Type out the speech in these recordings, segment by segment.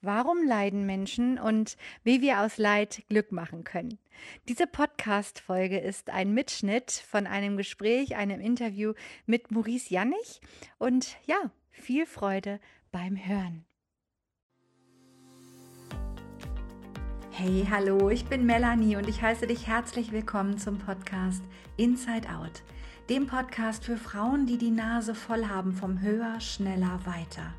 Warum leiden Menschen und wie wir aus Leid Glück machen können. Diese Podcast-Folge ist ein Mitschnitt von einem Gespräch, einem Interview mit Maurice Jannig. Und ja, viel Freude beim Hören. Hey, hallo, ich bin Melanie und ich heiße dich herzlich willkommen zum Podcast Inside Out, dem Podcast für Frauen, die die Nase voll haben vom Höher, Schneller, Weiter.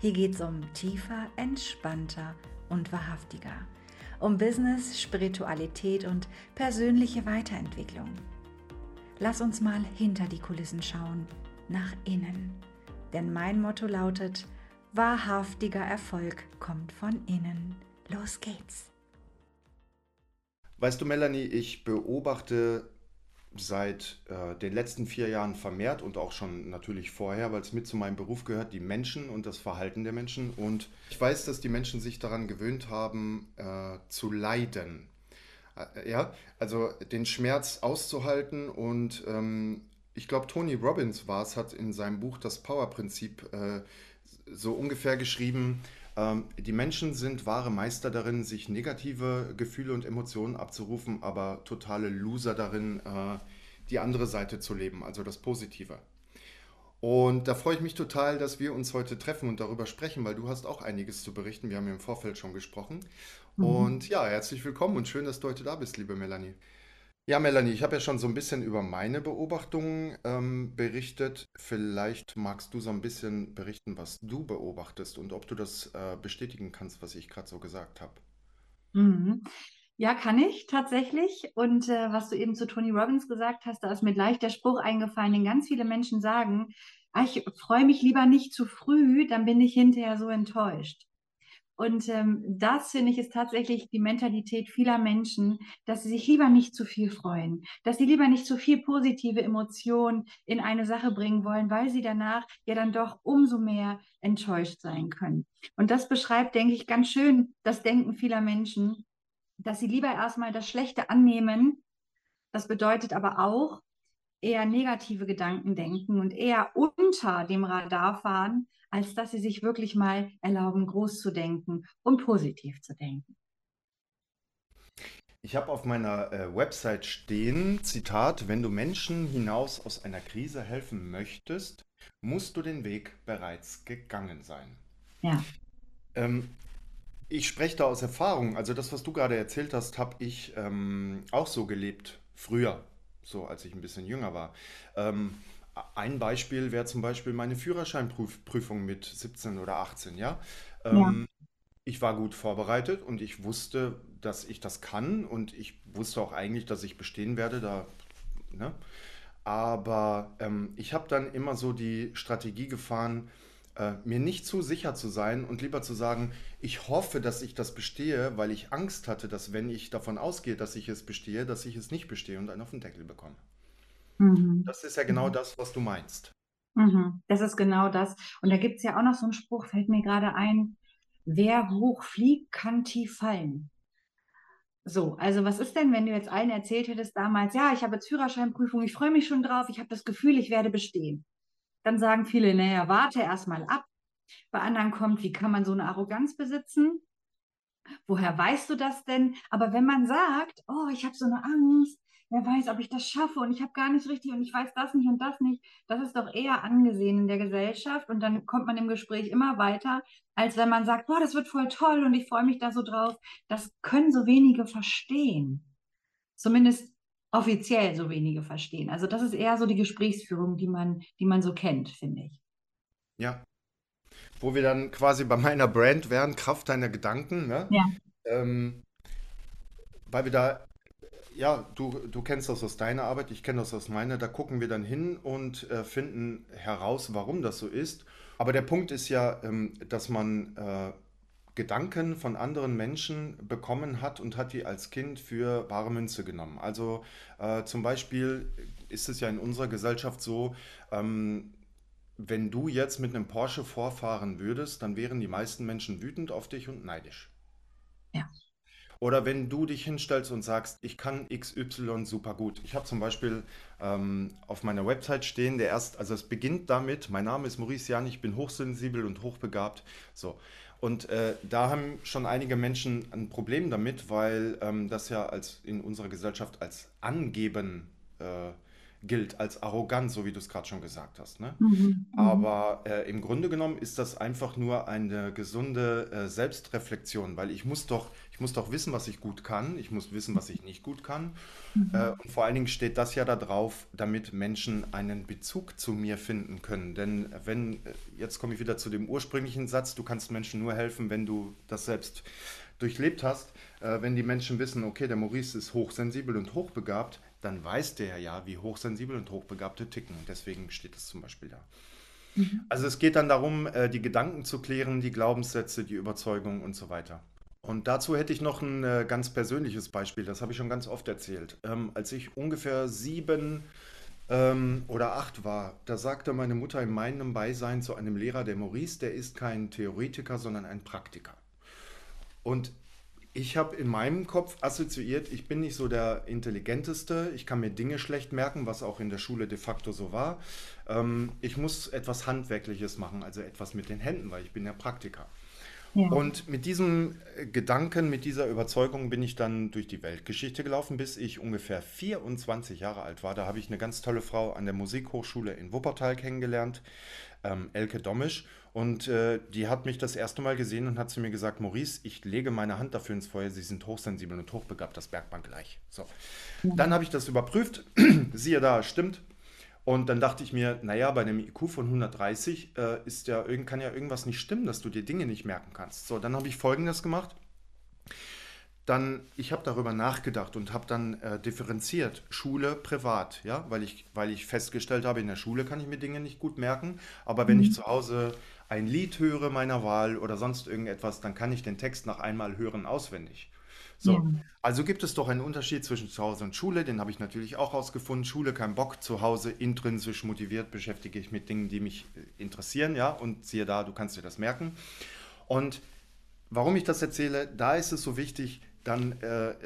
Hier geht es um tiefer, entspannter und wahrhaftiger. Um Business, Spiritualität und persönliche Weiterentwicklung. Lass uns mal hinter die Kulissen schauen, nach innen. Denn mein Motto lautet, wahrhaftiger Erfolg kommt von innen. Los geht's. Weißt du, Melanie, ich beobachte seit äh, den letzten vier Jahren vermehrt und auch schon natürlich vorher, weil es mit zu meinem Beruf gehört, die Menschen und das Verhalten der Menschen. Und ich weiß, dass die Menschen sich daran gewöhnt haben, äh, zu leiden. Äh, ja, also den Schmerz auszuhalten. Und ähm, ich glaube, Tony Robbins war es, hat in seinem Buch das Power-Prinzip äh, so ungefähr geschrieben, die Menschen sind wahre Meister darin, sich negative Gefühle und Emotionen abzurufen, aber totale Loser darin, äh, die andere Seite zu leben, also das Positive. Und da freue ich mich total, dass wir uns heute treffen und darüber sprechen, weil du hast auch einiges zu berichten. Wir haben ja im Vorfeld schon gesprochen. Mhm. Und ja, herzlich willkommen und schön, dass du heute da bist, liebe Melanie. Ja, Melanie, ich habe ja schon so ein bisschen über meine Beobachtungen ähm, berichtet. Vielleicht magst du so ein bisschen berichten, was du beobachtest und ob du das äh, bestätigen kannst, was ich gerade so gesagt habe. Mhm. Ja, kann ich tatsächlich. Und äh, was du eben zu Tony Robbins gesagt hast, da ist mir gleich der Spruch eingefallen, den ganz viele Menschen sagen, ah, ich freue mich lieber nicht zu früh, dann bin ich hinterher so enttäuscht. Und ähm, das finde ich ist tatsächlich die Mentalität vieler Menschen, dass sie sich lieber nicht zu viel freuen, dass sie lieber nicht zu viel positive Emotionen in eine Sache bringen wollen, weil sie danach ja dann doch umso mehr enttäuscht sein können. Und das beschreibt, denke ich, ganz schön das Denken vieler Menschen, dass sie lieber erstmal das Schlechte annehmen. Das bedeutet aber auch, eher negative Gedanken denken und eher unter dem Radar fahren, als dass sie sich wirklich mal erlauben, groß zu denken und positiv zu denken. Ich habe auf meiner äh, Website stehen, Zitat, wenn du Menschen hinaus aus einer Krise helfen möchtest, musst du den Weg bereits gegangen sein. Ja. Ähm, ich spreche da aus Erfahrung. Also das, was du gerade erzählt hast, habe ich ähm, auch so gelebt, früher, so als ich ein bisschen jünger war. Ähm, ein Beispiel wäre zum Beispiel meine Führerscheinprüfung mit 17 oder 18, ja. Ähm, ja. Ich war gut vorbereitet und ich wusste, dass ich das kann und ich wusste auch eigentlich, dass ich bestehen werde. Da, ne? Aber ähm, ich habe dann immer so die Strategie gefahren, äh, mir nicht zu sicher zu sein und lieber zu sagen, ich hoffe, dass ich das bestehe, weil ich Angst hatte, dass wenn ich davon ausgehe, dass ich es bestehe, dass ich es nicht bestehe und einen auf den Deckel bekomme. Mhm. Das ist ja genau das, was du meinst. Mhm. Das ist genau das. Und da gibt es ja auch noch so einen Spruch, fällt mir gerade ein, wer hoch fliegt, kann tief fallen. So, also was ist denn, wenn du jetzt allen erzählt hättest damals, ja, ich habe jetzt Führerscheinprüfung, ich freue mich schon drauf, ich habe das Gefühl, ich werde bestehen. Dann sagen viele, naja, warte erstmal ab. Bei anderen kommt, wie kann man so eine Arroganz besitzen? Woher weißt du das denn? Aber wenn man sagt, oh, ich habe so eine Angst, wer weiß, ob ich das schaffe und ich habe gar nicht richtig und ich weiß das nicht und das nicht, das ist doch eher angesehen in der Gesellschaft und dann kommt man im Gespräch immer weiter, als wenn man sagt, boah, das wird voll toll und ich freue mich da so drauf. Das können so wenige verstehen. Zumindest offiziell so wenige verstehen. Also das ist eher so die Gesprächsführung, die man, die man so kennt, finde ich. Ja. Wo wir dann quasi bei meiner Brand wären, Kraft deiner Gedanken, ne? Ja. Ähm, weil wir da, ja, du, du kennst das aus deiner Arbeit, ich kenne das aus meiner, da gucken wir dann hin und äh, finden heraus, warum das so ist. Aber der Punkt ist ja, ähm, dass man äh, Gedanken von anderen Menschen bekommen hat und hat die als Kind für wahre Münze genommen. Also äh, zum Beispiel ist es ja in unserer Gesellschaft so, ähm, wenn du jetzt mit einem Porsche vorfahren würdest, dann wären die meisten Menschen wütend auf dich und neidisch. Ja. Oder wenn du dich hinstellst und sagst, ich kann XY super gut. Ich habe zum Beispiel ähm, auf meiner Website stehen, der erst, also es beginnt damit, mein Name ist Maurice Jan, ich bin hochsensibel und hochbegabt. So. Und äh, da haben schon einige Menschen ein Problem damit, weil ähm, das ja als in unserer Gesellschaft als Angeben äh, gilt als arrogant, so wie du es gerade schon gesagt hast. Ne? Mhm. Mhm. Aber äh, im Grunde genommen ist das einfach nur eine gesunde äh, Selbstreflexion, weil ich muss doch, ich muss doch wissen, was ich gut kann, ich muss wissen, was ich nicht gut kann. Äh, Mhm. und vor allen Dingen steht das ja da drauf, damit Menschen einen Bezug zu mir finden können. Denn wenn, äh, jetzt komme ich wieder zu dem ursprünglichen Satz, du kannst Menschen nur helfen, wenn du das selbst durchlebt hast. Äh, wenn die Menschen wissen, okay, der Maurice ist hochsensibel und hochbegabt, dann weiß der ja, wie hochsensibel und hochbegabte ticken. Und deswegen steht es zum Beispiel da. Mhm. Also es geht dann darum, äh, die Gedanken zu klären, die Glaubenssätze, die Überzeugungen und so weiter. Und dazu hätte ich noch ein äh, ganz persönliches Beispiel, das habe ich schon ganz oft erzählt. Ähm, als ich ungefähr sieben ähm, oder acht war, da sagte meine Mutter in meinem Beisein zu einem Lehrer, der Maurice, der ist kein Theoretiker, sondern ein Praktiker. Und ich habe in meinem Kopf assoziiert, ich bin nicht so der Intelligenteste, ich kann mir Dinge schlecht merken, was auch in der Schule de facto so war. Ähm, ich muss etwas Handwerkliches machen, also etwas mit den Händen, weil ich bin ja Praktiker. Ja. Und mit diesem äh, Gedanken, mit dieser Überzeugung bin ich dann durch die Weltgeschichte gelaufen, bis ich ungefähr 24 Jahre alt war. Da habe ich eine ganz tolle Frau an der Musikhochschule in Wuppertal kennengelernt, ähm, Elke Dommisch. Und äh, die hat mich das erste Mal gesehen und hat zu mir gesagt, Maurice, ich lege meine Hand dafür ins Feuer, Sie sind hochsensibel und hochbegabt, das merkt man gleich. So. Dann habe ich das überprüft, siehe da, stimmt. Und dann dachte ich mir, naja, bei einem IQ von 130 äh, ist ja, kann ja irgendwas nicht stimmen, dass du dir Dinge nicht merken kannst. So, dann habe ich Folgendes gemacht. Dann, ich habe darüber nachgedacht und habe dann äh, differenziert, Schule, privat, ja, weil ich, weil ich festgestellt habe, in der Schule kann ich mir Dinge nicht gut merken, aber wenn ich Mhm. zu Hause ein Lied höre meiner Wahl oder sonst irgendetwas, dann kann ich den Text nach einmal hören auswendig. Ja. So, also gibt es doch einen Unterschied zwischen zu Hause und Schule, den habe ich natürlich auch rausgefunden. Schule, kein Bock, zu Hause intrinsisch motiviert beschäftige ich mit Dingen, die mich äh, interessieren, ja, und siehe da, du kannst dir das merken. Und warum ich das erzähle, da ist es so wichtig, dann äh, äh,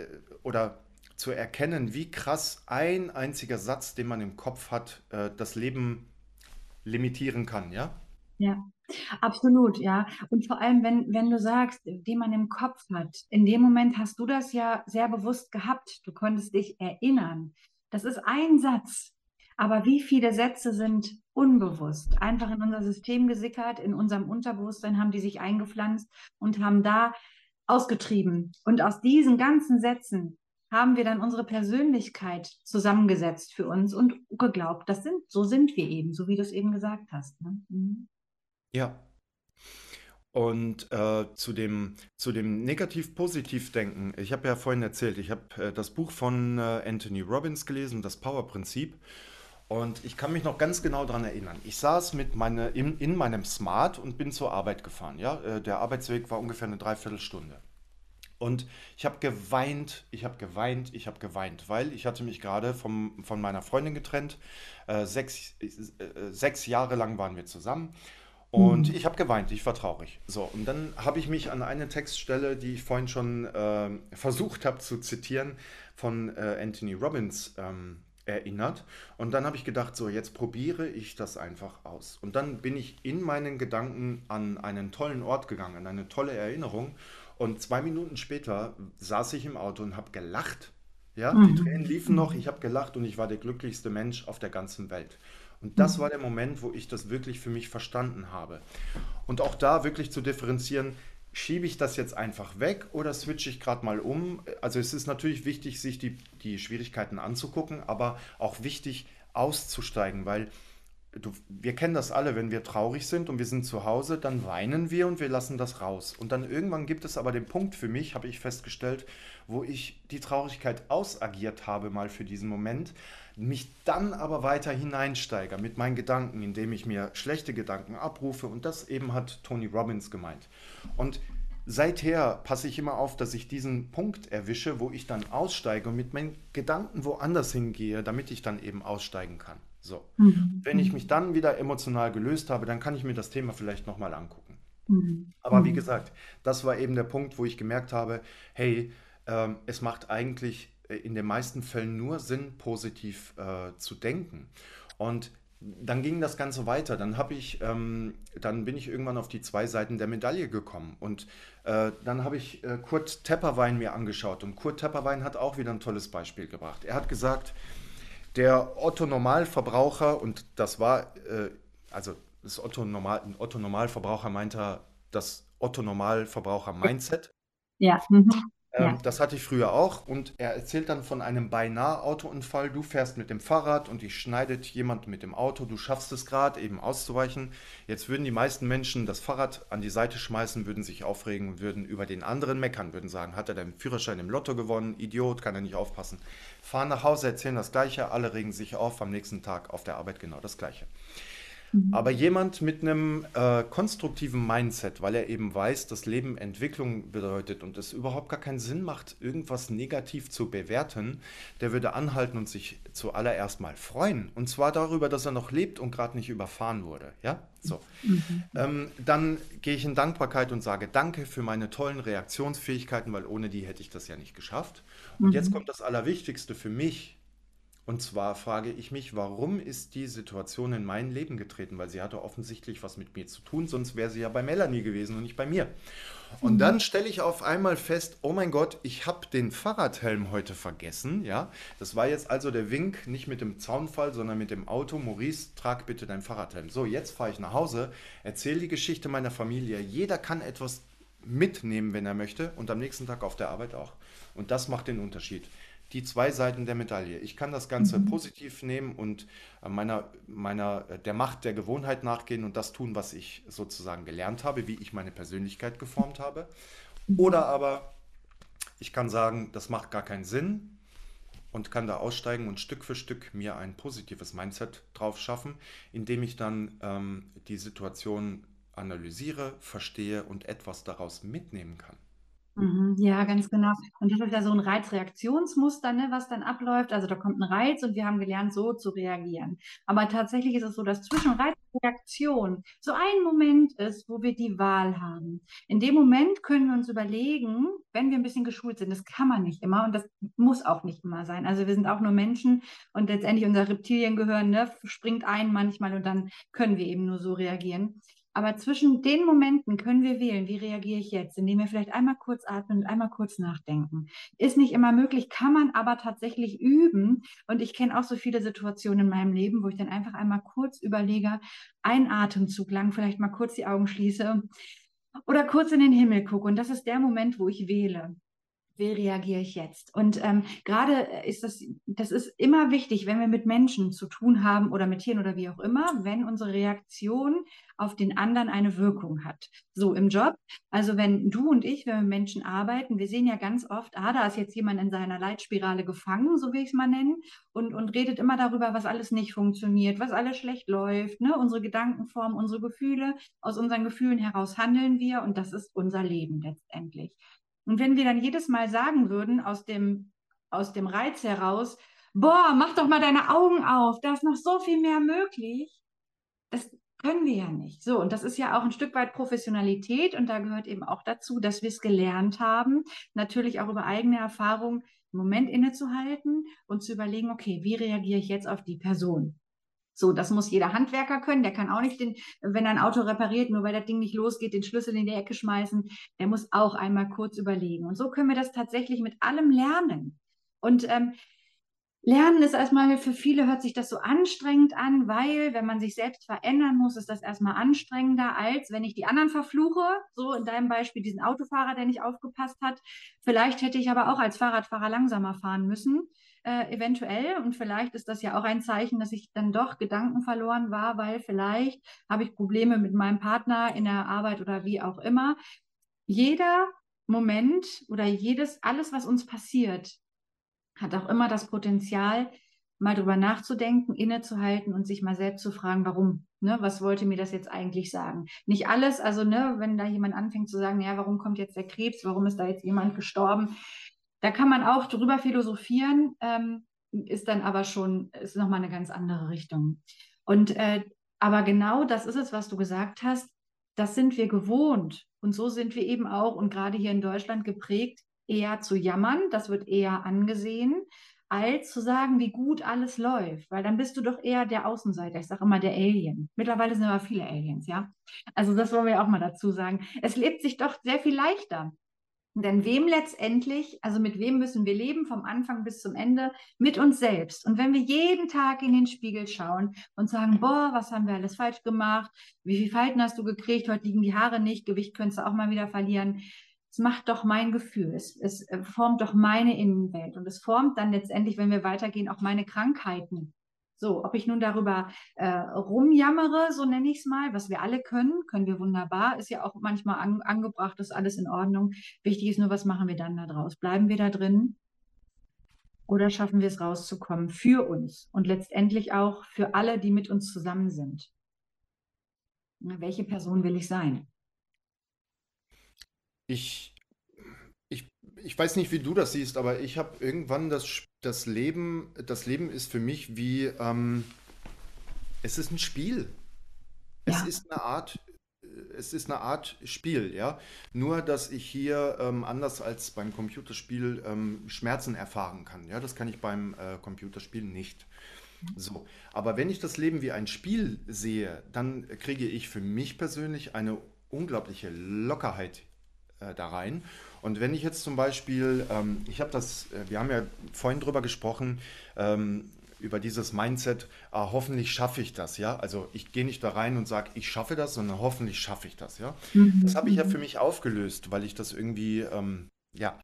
oder zu erkennen, wie krass ein einziger Satz, den man im Kopf hat, äh, das Leben limitieren kann, ja? Ja, absolut, ja. Und vor allem, wenn, wenn du sagst, die man im Kopf hat, in dem Moment hast du das ja sehr bewusst gehabt. Du konntest dich erinnern. Das ist ein Satz. Aber wie viele Sätze sind unbewusst, einfach in unser System gesickert, in unserem Unterbewusstsein haben die sich eingepflanzt und haben da ausgetrieben. Und aus diesen ganzen Sätzen haben wir dann unsere Persönlichkeit zusammengesetzt für uns und geglaubt, das sind, so sind wir eben, so wie du es eben gesagt hast. Ne? Mhm. Ja. Und äh, zu dem, zu dem Negativ-Positiv-Denken, ich habe ja vorhin erzählt, ich habe äh, das Buch von äh, Anthony Robbins gelesen, das Power-Prinzip. Und ich kann mich noch ganz genau daran erinnern. Ich saß mit meine, in, in meinem Smart und bin zur Arbeit gefahren. Ja? Äh, der Arbeitsweg war ungefähr eine Dreiviertelstunde. Und ich habe geweint, ich habe geweint, ich habe geweint, weil ich hatte mich gerade von meiner Freundin getrennt. Äh, sechs, äh, sechs Jahre lang waren wir zusammen. Und Mhm. ich habe geweint, ich war traurig. So, und dann habe ich mich an eine Textstelle, die ich vorhin schon ähm, versucht habe zu zitieren, von äh, Anthony Robbins ähm, erinnert. Und dann habe ich gedacht, so, jetzt probiere ich das einfach aus. Und dann bin ich in meinen Gedanken an einen tollen Ort gegangen, an eine tolle Erinnerung. Und zwei Minuten später saß ich im Auto und habe gelacht. Ja, die Tränen Mhm. liefen noch, ich habe gelacht und ich war der glücklichste Mensch auf der ganzen Welt. Und das war Mhm. der Moment, wo ich das wirklich für mich verstanden habe. Und auch da wirklich zu differenzieren, schiebe ich das jetzt einfach weg oder switche ich gerade mal um? Also es ist natürlich wichtig, sich die, die Schwierigkeiten anzugucken, aber auch wichtig auszusteigen, weil du, wir kennen das alle, wenn wir traurig sind und wir sind zu Hause, dann weinen wir und wir lassen das raus. Und dann irgendwann gibt es aber den Punkt für mich, habe ich festgestellt, wo ich die Traurigkeit ausagiert habe mal für diesen Moment, mich dann aber weiter hineinsteige mit meinen Gedanken, indem ich mir schlechte Gedanken abrufe. Und das eben hat Tony Robbins gemeint. Und seither passe ich immer auf, dass ich diesen Punkt erwische, wo ich dann aussteige und mit meinen Gedanken woanders hingehe, damit ich dann eben aussteigen kann. So. Mhm. Wenn ich mich dann wieder emotional gelöst habe, dann kann ich mir das Thema vielleicht nochmal angucken. Mhm. Aber wie Mhm. gesagt, das war eben der Punkt, wo ich gemerkt habe, hey, ähm, es macht eigentlich äh, in den meisten Fällen nur Sinn, positiv äh, zu denken. Und dann ging das Ganze weiter. Dann habe ich, ähm, dann bin ich irgendwann auf die zwei Seiten der Medaille gekommen. Und äh, dann habe ich äh, Kurt Tepperwein mir angeschaut. Und Kurt Tepperwein hat auch wieder ein tolles Beispiel gebracht. Er hat gesagt, der Otto Normalverbraucher, und das war, äh, also das Otto, Normal, Otto Normalverbraucher meinte das Otto Normalverbraucher Mindset. Ja. Mhm. Ähm, Ja. das hatte ich früher auch und er erzählt dann von einem beinahe Autounfall. Du fährst mit dem Fahrrad und dich schneidet jemand mit dem Auto. Du schaffst es gerade, eben auszuweichen. Jetzt würden die meisten Menschen das Fahrrad an die Seite schmeißen, würden sich aufregen, würden über den anderen meckern, würden sagen, hat er den Führerschein im Lotto gewonnen? Idiot, kann er nicht aufpassen. Fahren nach Hause, erzählen das Gleiche, alle regen sich auf, am nächsten Tag auf der Arbeit genau das Gleiche. Mhm. Aber jemand mit einem äh, konstruktiven Mindset, weil er eben weiß, dass Leben Entwicklung bedeutet und es überhaupt gar keinen Sinn macht, irgendwas negativ zu bewerten, der würde anhalten und sich zuallererst mal freuen. Und zwar darüber, dass er noch lebt und gerade nicht überfahren wurde. Ja, so. Mhm. Ähm, dann gehe ich in Dankbarkeit und sage Danke für meine tollen Reaktionsfähigkeiten, weil ohne die hätte ich das ja nicht geschafft. Und jetzt Mhm. kommt das Allerwichtigste für mich. Und zwar frage ich mich, warum ist die Situation in mein Leben getreten? Weil sie hatte offensichtlich was mit mir zu tun, sonst wäre sie ja bei Melanie gewesen und nicht bei mir. Und Mhm. dann stelle ich auf einmal fest, oh mein Gott, ich habe den Fahrradhelm heute vergessen. Ja, das war jetzt also der Wink, nicht mit dem Zaunfall, sondern mit dem Auto. Maurice, trag bitte deinen Fahrradhelm. So, jetzt fahre ich nach Hause, erzähle die Geschichte meiner Familie. Jeder kann etwas mitnehmen, wenn er möchte, und am nächsten Tag auf der Arbeit auch. Und das macht den Unterschied. Die zwei Seiten der Medaille. Ich kann das Ganze Mhm. positiv nehmen und äh, meiner, meiner, äh, der Macht der Gewohnheit nachgehen und das tun, was ich sozusagen gelernt habe, wie ich meine Persönlichkeit geformt habe. Oder aber ich kann sagen, das macht gar keinen Sinn und kann da aussteigen und Stück für Stück mir ein positives Mindset drauf schaffen, indem ich dann ähm, die Situation analysiere, verstehe und etwas daraus mitnehmen kann. Mhm, Ja, ganz genau. Und das ist ja so ein Reizreaktionsmuster, ne, was dann abläuft. Also da kommt ein Reiz und wir haben gelernt, so zu reagieren. Aber tatsächlich ist es so, dass zwischen Reiz und Reaktion so ein Moment ist, wo wir die Wahl haben. In dem Moment können wir uns überlegen, wenn wir ein bisschen geschult sind, das kann man nicht immer und das muss auch nicht immer sein. Also wir sind auch nur Menschen und letztendlich unser Reptiliengehirn, ne, springt ein manchmal und dann können wir eben nur so reagieren. Aber zwischen den Momenten können wir wählen, wie reagiere ich jetzt, indem wir vielleicht einmal kurz atmen und einmal kurz nachdenken. Ist nicht immer möglich, kann man aber tatsächlich üben. Und ich kenne auch so viele Situationen in meinem Leben, wo ich dann einfach einmal kurz überlege, einen Atemzug lang, vielleicht mal kurz die Augen schließe oder kurz in den Himmel gucke. Und das ist der Moment, wo ich wähle wie reagiere ich jetzt? Und ähm, gerade ist das, das ist immer wichtig, wenn wir mit Menschen zu tun haben oder mit Tieren oder wie auch immer, wenn unsere Reaktion auf den anderen eine Wirkung hat. So im Job, also wenn du und ich, wenn wir mit Menschen arbeiten, wir sehen ja ganz oft, ah, da ist jetzt jemand in seiner Leitspirale gefangen, so will ich es mal nennen, und, und redet immer darüber, was alles nicht funktioniert, was alles schlecht läuft, ne? unsere Gedankenform, unsere Gefühle, aus unseren Gefühlen heraus handeln wir und das ist unser Leben letztendlich. Und wenn wir dann jedes Mal sagen würden, aus dem, aus dem Reiz heraus, boah, mach doch mal deine Augen auf, da ist noch so viel mehr möglich, das können wir ja nicht. So, und das ist ja auch ein Stück weit Professionalität und da gehört eben auch dazu, dass wir es gelernt haben, natürlich auch über eigene Erfahrung im Moment innezuhalten und zu überlegen, okay, wie reagiere ich jetzt auf die Person? So, das muss jeder Handwerker können. Der kann auch nicht, den, wenn er ein Auto repariert, nur weil das Ding nicht losgeht, den Schlüssel in die Ecke schmeißen. Der muss auch einmal kurz überlegen. Und so können wir das tatsächlich mit allem lernen. Und ähm, Lernen ist erstmal für viele hört sich das so anstrengend an, weil wenn man sich selbst verändern muss, ist das erstmal anstrengender, als wenn ich die anderen verfluche. So in deinem Beispiel diesen Autofahrer, der nicht aufgepasst hat. Vielleicht hätte ich aber auch als Fahrradfahrer langsamer fahren müssen äh, eventuell. Und vielleicht ist das ja auch ein Zeichen, dass ich dann doch Gedanken verloren war, weil vielleicht habe ich Probleme mit meinem Partner in der Arbeit oder wie auch immer. Jeder Moment oder jedes, alles, was uns passiert, hat auch immer das Potenzial, mal drüber nachzudenken, innezuhalten und sich mal selbst zu fragen, warum? Ne, was wollte mir das jetzt eigentlich sagen? Nicht alles, also ne, wenn da jemand anfängt zu sagen, ja, warum kommt jetzt der Krebs, warum ist da jetzt jemand gestorben? Da kann man auch drüber philosophieren, ähm, ist dann aber schon, ist nochmal eine ganz andere Richtung. Und äh, aber genau das ist es, was du gesagt hast. Das sind wir gewohnt. Und so sind wir eben auch und gerade hier in Deutschland geprägt, eher zu jammern. Das wird eher angesehen, alt zu sagen, wie gut alles läuft, weil dann bist du doch eher der Außenseiter. Ich sage immer der Alien. Mittlerweile sind aber viele Aliens, ja. Also das wollen wir auch mal dazu sagen. Es lebt sich doch sehr viel leichter. Denn wem letztendlich, also mit wem müssen wir leben, vom Anfang bis zum Ende? Mit uns selbst. Und wenn wir jeden Tag in den Spiegel schauen und sagen, boah, was haben wir alles falsch gemacht? Wie viel Falten hast du gekriegt? Heute liegen die Haare nicht. Gewicht könntest du auch mal wieder verlieren. Es macht doch mein Gefühl. Es, es äh, formt doch meine Innenwelt. Und es formt dann letztendlich, wenn wir weitergehen, auch meine Krankheiten. So, ob ich nun darüber äh, rumjammere, so nenne ich es mal, was wir alle können, können wir wunderbar, ist ja auch manchmal an, angebracht, ist alles in Ordnung. Wichtig ist nur, was machen wir dann da draus? Bleiben wir da drin oder schaffen wir es rauszukommen für uns und letztendlich auch für alle, die mit uns zusammen sind? welche Person will ich sein? Ich, ich, ich weiß nicht, wie du das siehst, aber ich habe irgendwann das das Leben, das Leben ist für mich wie, ähm, es ist ein Spiel. Es Ja. ist eine Art, es ist eine Art Spiel, ja. Nur, dass ich hier ähm, anders als beim Computerspiel ähm, Schmerzen erfahren kann. Ja, das kann ich beim äh, Computerspiel nicht. So, aber wenn ich das Leben wie ein Spiel sehe, dann kriege ich für mich persönlich eine unglaubliche Lockerheit äh, da rein. Und wenn ich jetzt zum Beispiel, ähm, ich habe das, äh, wir haben ja vorhin drüber gesprochen, ähm, über dieses Mindset, ah, hoffentlich schaffe ich das, ja. Also ich gehe nicht da rein und sage, ich schaffe das, sondern hoffentlich schaffe ich das, ja. Das Mhm, habe ich ja für mich aufgelöst, weil ich das irgendwie, ähm, ja,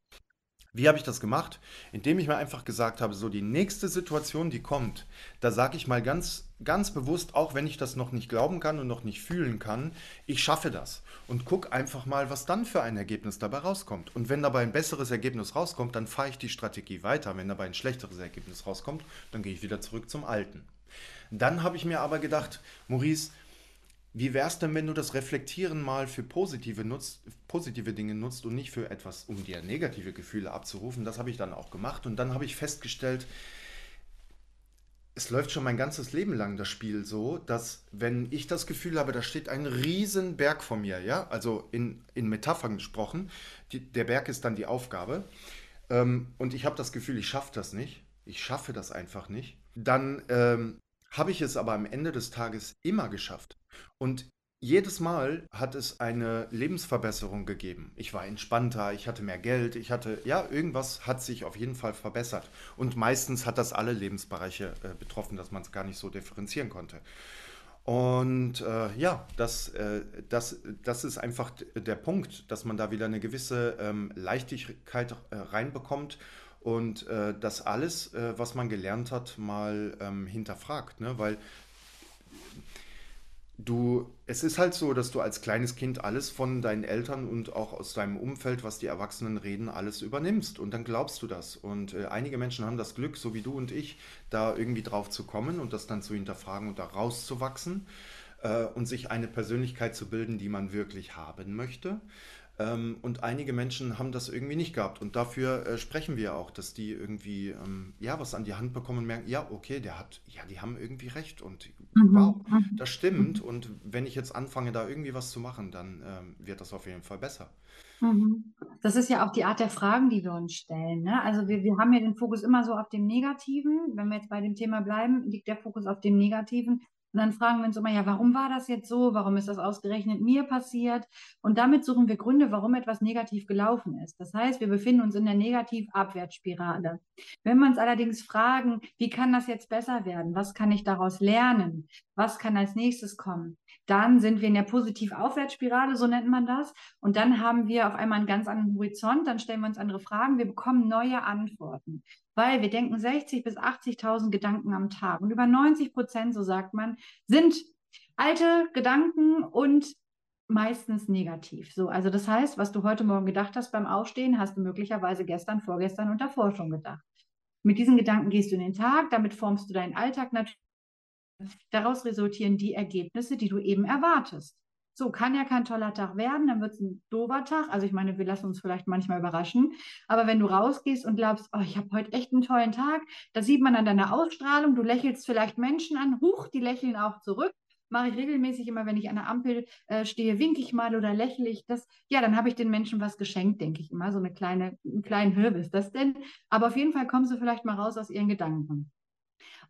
wie habe ich das gemacht? Indem ich mir einfach gesagt habe, so die nächste Situation, die kommt, da sage ich mal ganz, ganz bewusst, auch wenn ich das noch nicht glauben kann und noch nicht fühlen kann, ich schaffe das. Und guck einfach mal, was dann für ein Ergebnis dabei rauskommt. Und wenn dabei ein besseres Ergebnis rauskommt, dann fahre ich die Strategie weiter. Wenn dabei ein schlechteres Ergebnis rauskommt, dann gehe ich wieder zurück zum Alten. Dann habe ich mir aber gedacht, Maurice, wie wär's denn, wenn du das Reflektieren mal für positive, nutzt, positive Dinge nutzt und nicht für etwas, um dir negative Gefühle abzurufen? Das habe ich dann auch gemacht und dann habe ich festgestellt, es läuft schon mein ganzes Leben lang das Spiel so, dass wenn ich das Gefühl habe, da steht ein riesen Berg vor mir, ja, also in, in Metaphern gesprochen, die, der Berg ist dann die Aufgabe ähm, und ich habe das Gefühl, ich schaffe das nicht, ich schaffe das einfach nicht, dann ähm, habe ich es aber am Ende des Tages immer geschafft. Und jedes Mal hat es eine Lebensverbesserung gegeben. Ich war entspannter, ich hatte mehr Geld, ich hatte, ja, irgendwas hat sich auf jeden Fall verbessert. Und meistens hat das alle Lebensbereiche äh, betroffen, dass man es gar nicht so differenzieren konnte. Und äh, ja, das, äh, das, das ist einfach der Punkt, dass man da wieder eine gewisse ähm, Leichtigkeit äh, reinbekommt und äh, das alles, äh, was man gelernt hat, mal ähm, hinterfragt. Ne? Weil Du, es ist halt so, dass du als kleines Kind alles von deinen Eltern und auch aus deinem Umfeld, was die Erwachsenen reden, alles übernimmst. Und dann glaubst du das. Und äh, einige Menschen haben das Glück, so wie du und ich, da irgendwie drauf zu kommen und das dann zu hinterfragen und da rauszuwachsen äh, und sich eine Persönlichkeit zu bilden, die man wirklich haben möchte. Ähm, und einige Menschen haben das irgendwie nicht gehabt. Und dafür äh, sprechen wir auch, dass die irgendwie ähm, ja was an die Hand bekommen und merken, ja, okay, der hat, ja, die haben irgendwie recht. Und wow, Mhm, mhm, das stimmt. mhm. Und wenn ich jetzt anfange, da irgendwie was zu machen, dann ähm, wird das auf jeden Fall besser. Mhm. Das ist ja auch die Art der Fragen, die wir uns stellen, ne? Also wir, wir haben ja den Fokus immer so auf dem Negativen. Wenn wir jetzt bei dem Thema bleiben, liegt der Fokus auf dem Negativen. Und dann fragen wir uns immer, ja, warum war das jetzt so? Warum ist das ausgerechnet mir passiert? Und damit suchen wir Gründe, warum etwas negativ gelaufen ist. Das heißt, wir befinden uns in der Negativ-Abwärtsspirale. Wenn wir uns allerdings fragen, wie kann das jetzt besser werden? Was kann ich daraus lernen? Was kann als nächstes kommen? Dann sind wir in der Positiv-Aufwärtsspirale, so nennt man das. Und dann haben wir auf einmal einen ganz anderen Horizont, dann stellen wir uns andere Fragen, wir bekommen neue Antworten, weil wir denken 60.000 bis 80.000 Gedanken am Tag. Und über 90 Prozent, so sagt man, sind alte Gedanken und meistens negativ. So, also das heißt, was du heute Morgen gedacht hast beim Aufstehen, hast du möglicherweise gestern, vorgestern und davor schon gedacht. Mit diesen Gedanken gehst du in den Tag, damit formst du deinen Alltag natürlich. Daraus resultieren die Ergebnisse, die du eben erwartest. So, kann ja kein toller Tag werden, dann wird es ein doofer Tag. Also ich meine, wir lassen uns vielleicht manchmal überraschen. Aber wenn du rausgehst und glaubst, oh, ich habe heute echt einen tollen Tag, das sieht man an deiner Ausstrahlung, du lächelst vielleicht Menschen an, huch, die lächeln auch zurück. mache ich regelmäßig immer, wenn ich an der Ampel äh, stehe, winke ich mal oder lächle ich das. Ja, dann habe ich den Menschen was geschenkt, denke ich immer. So eine kleine, einen kleinen Hürbe ist das denn. Aber auf jeden Fall kommen sie vielleicht mal raus aus ihren Gedanken.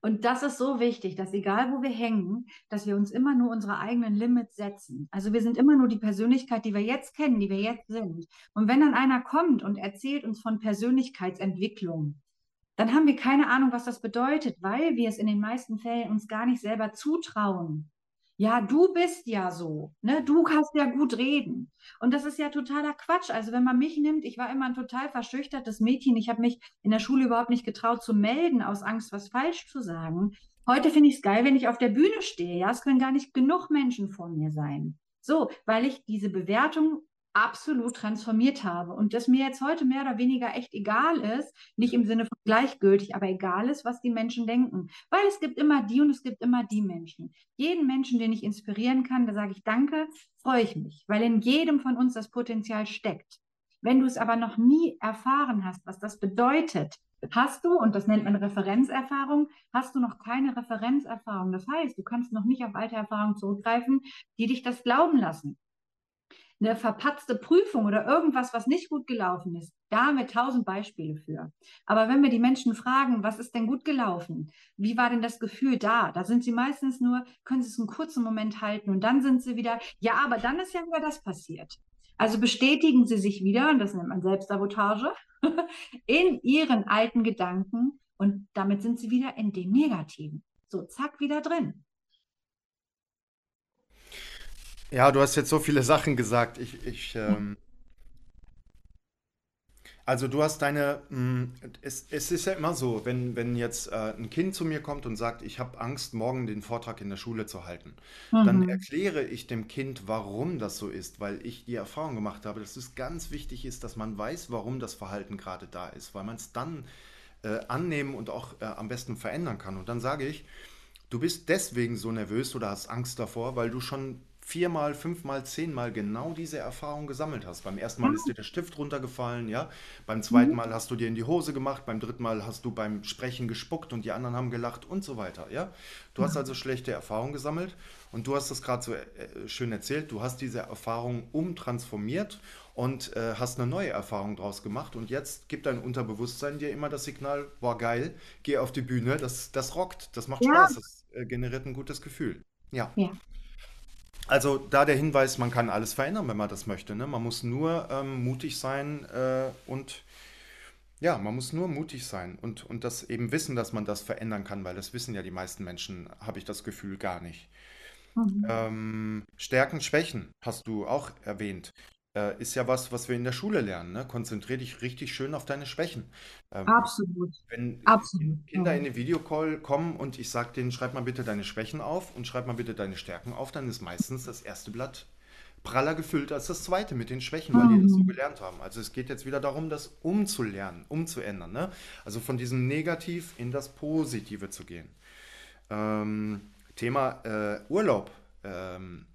Und das ist so wichtig, dass egal wo wir hängen, dass wir uns immer nur unsere eigenen Limits setzen. Also wir sind immer nur die Persönlichkeit, die wir jetzt kennen, die wir jetzt sind. Und wenn dann einer kommt und erzählt uns von Persönlichkeitsentwicklung, dann haben wir keine Ahnung, was das bedeutet, weil wir es in den meisten Fällen uns gar nicht selber zutrauen. Ja, du bist ja so, ne? Du kannst ja gut reden. Und das ist ja totaler Quatsch. Also wenn man mich nimmt, ich war immer ein total verschüchtertes Mädchen. Ich habe mich in der Schule überhaupt nicht getraut zu melden, aus Angst, was falsch zu sagen. Heute finde ich es geil, wenn ich auf der Bühne stehe. Ja, es können gar nicht genug Menschen vor mir sein. So, weil ich diese Bewertung absolut transformiert habe und das mir jetzt heute mehr oder weniger echt egal ist, nicht im Sinne von gleichgültig, aber egal ist, was die Menschen denken. Weil es gibt immer die und es gibt immer die Menschen. Jeden Menschen, den ich inspirieren kann, da sage ich Danke, freue ich mich, weil in jedem von uns das Potenzial steckt. Wenn du es aber noch nie erfahren hast, was das bedeutet, hast du, und das nennt man Referenzerfahrung, hast du noch keine Referenzerfahrung. Das heißt, du kannst noch nicht auf alte Erfahrungen zurückgreifen, die dich das glauben lassen eine verpatzte Prüfung oder irgendwas, was nicht gut gelaufen ist, da haben wir tausend Beispiele für. Aber wenn wir die Menschen fragen, was ist denn gut gelaufen? Wie war denn das Gefühl da? Da sind sie meistens nur, können sie es einen kurzen Moment halten und dann sind sie wieder, ja, aber dann ist ja wieder das passiert. Also bestätigen sie sich wieder, und das nennt man Selbstsabotage, in ihren alten Gedanken und damit sind sie wieder in dem Negativen. So, zack, wieder drin. Ja, du hast jetzt so viele Sachen gesagt. Ich, ich, ähm, also du hast deine, mh, es, es ist ja immer so, wenn, wenn jetzt äh, ein Kind zu mir kommt und sagt, ich habe Angst, morgen den Vortrag in der Schule zu halten, dann Mhm. erkläre ich dem Kind, warum das so ist, weil ich die Erfahrung gemacht habe, dass es ganz wichtig ist, dass man weiß, warum das Verhalten gerade da ist, weil man es dann äh, annehmen und auch äh, am besten verändern kann. Und dann sage ich, Du bist deswegen so nervös oder hast Angst davor, weil du schon viermal, fünfmal, zehnmal genau diese Erfahrung gesammelt hast. Beim ersten Mal ist dir der Stift runtergefallen, ja. Beim zweiten Mhm. Mal hast du dir in die Hose gemacht, beim dritten Mal hast du beim Sprechen gespuckt und die anderen haben gelacht und so weiter, ja. Du hast also schlechte Erfahrungen gesammelt und du hast das gerade so äh, schön erzählt. Du hast diese Erfahrung umtransformiert und äh, hast eine neue Erfahrung draus gemacht und jetzt gibt dein Unterbewusstsein dir immer das Signal, boah geil, geh auf die Bühne, das, das rockt, das macht Ja, Spaß, das äh, generiert ein gutes Gefühl. Ja. ja. Also da der Hinweis, man kann alles verändern, wenn man das möchte. Ne? Man muss nur ähm, mutig sein äh, und ja, man muss nur mutig sein und, und das eben wissen, dass man das verändern kann, weil das wissen ja die meisten Menschen, habe ich das Gefühl, gar nicht. Mhm. Ähm, Stärken, Schwächen hast du auch erwähnt. Äh, ist ja was, was wir in der Schule lernen. Ne? Konzentrier dich richtig schön auf deine Schwächen. Ähm, Absolut. wenn Absolut. Kinder in den Videocall kommen und ich sage denen, schreib mal bitte deine Schwächen auf und schreib mal bitte deine Stärken auf, dann ist meistens das erste Blatt praller gefüllt als das zweite mit den Schwächen, weil die das so Mhm. gelernt haben. Also es geht jetzt wieder darum, das umzulernen, umzuändern. Ne? Also von diesem Negativ in das Positive zu gehen. Ähm, Thema äh, Urlaub. Ähm,